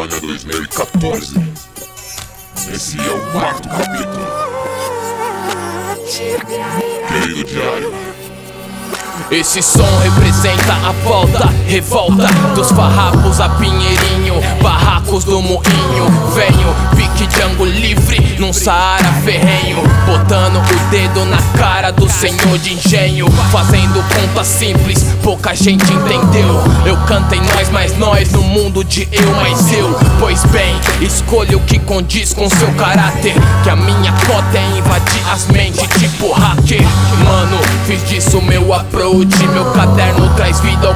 Ano é 2014. Esse é o quarto capítulo. Querido diário. Esse som representa a volta, revolta dos farrapos a Pinheirinho, barracos do moinho. Venho, pique Django livre, num Saara ferrenho, botando o dedo na cara do senhor de engenho, fazendo conta simples, pouca gente entendeu. Eu canto em nós, mas nós no mundo de eu, mais eu. Pois bem, escolha o que condiz com seu caráter, que a minha cota é invadir as mentes tipo hacker. Mano, fiz disso meu approach. Meu caderno traz vida ao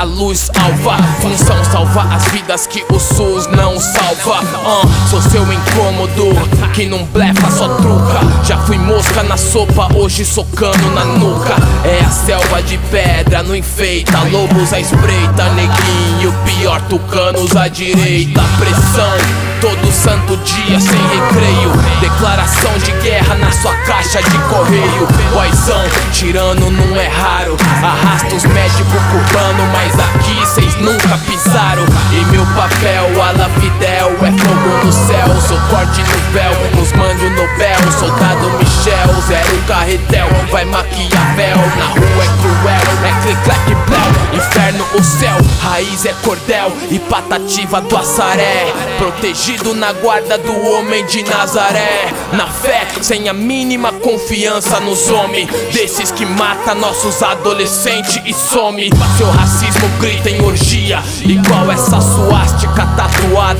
a luz alva. Função salvar as vidas que o SUS não salva. Uh, sou seu incômodo, que não blefa, só truca. Já fui mosca na sopa, hoje socando na nuca. É a selva de pedra, não enfeita. Lobos à espreita, neguinho. Pior, tucanos à direita. Pressão. Todo santo dia sem recreio Declaração de guerra na sua caixa de correio Boizão, tirando não é raro Arrasta os médicos no céu, sou corte no véu Nos mande o Nobel, soldado Michel Zero carretel, vai Maquiavel Na rua é cruel, é clic, clac, bléu Inferno, o céu, raiz é cordel E patativa do açaré Protegido na guarda do homem de Nazaré. Na fé, sem a mínima confiança nos homens. Desses que mata nossos adolescentes e some. Seu racismo grita em orgia. Igual essa suástica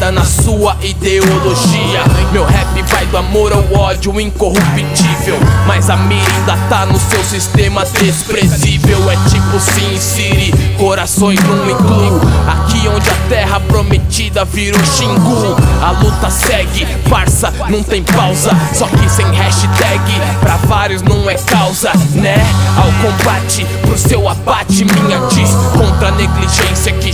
tatuada na sua ideologia. Meu rap vai do amor ao ódio incorruptível. Mas a mira ainda tá no seu sistema desprezível. É tipo Sin City, corações num incluo. Aqui onde a terra prometida virou Xingu. A luta segue, parça, não tem pausa. Só que sem hashtag, pra vários não é causa, né? Ao combate, pro seu abate, minha diz contra a negligência que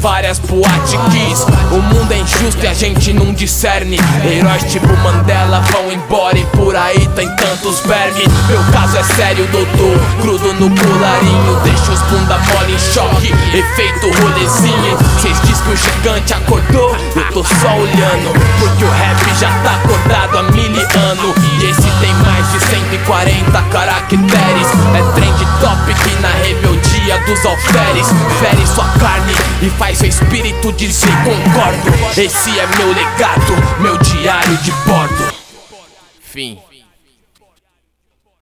várias boatiques. O mundo é injusto e a gente não discerne. Heróis tipo Mandela vão embora e por aí tem tantos vermes. Meu caso é sério, doutor, grudo no colarinho, deixa os bunda mole em choque, efeito rolezinho. Cês diz que o gigante acordou, eu tô só olhando. Porque o rap já tá acordado há mil anos E esse tem mais de 140 caracteres É trend topic na rebeldia dos alferes Fere sua carne e faz seu espírito dizer concordo. Esse é meu legado, meu diário de bordo. Fim